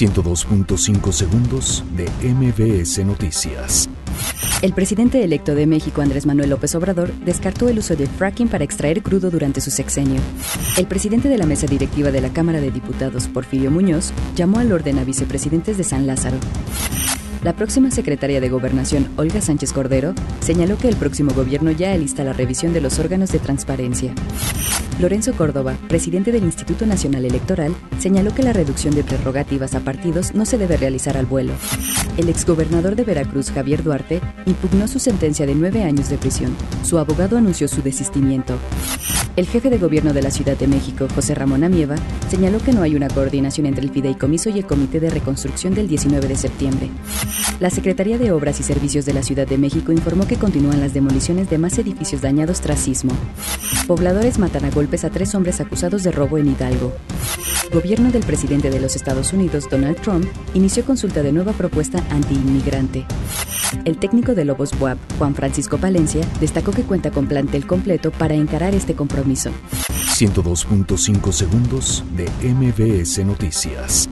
102.5 segundos de MBS Noticias. El presidente electo de México, Andrés Manuel López Obrador, descartó el uso de fracking para extraer crudo durante su sexenio. El presidente de la mesa directiva de la Cámara de Diputados, Porfirio Muñoz, llamó al orden a vicepresidentes de San Lázaro. La próxima secretaria de Gobernación, Olga Sánchez Cordero, señaló que el próximo gobierno ya alista la revisión de los órganos de transparencia. Lorenzo Córdoba, presidente del Instituto Nacional Electoral, señaló que la reducción de prerrogativas a partidos no se debe realizar al vuelo. El exgobernador de Veracruz, Javier Duarte, impugnó su sentencia de nueve años de prisión. Su abogado anunció su desistimiento. El jefe de gobierno de la Ciudad de México, José Ramón Amieva, señaló que no hay una coordinación entre el fideicomiso y el Comité de Reconstrucción del 19 de septiembre. La Secretaría de Obras y Servicios de la Ciudad de México informó que continúan las demoliciones de más edificios dañados tras sismo. Pobladores matan a golpes a tres hombres acusados de robo en Hidalgo. Gobierno del presidente de los Estados Unidos, Donald Trump, inició consulta de nueva propuesta anti-inmigrante. El técnico de Lobos Buap, Juan Francisco Palencia, destacó que cuenta con plantel completo para encarar este compromiso. 102.5 segundos de MBS Noticias.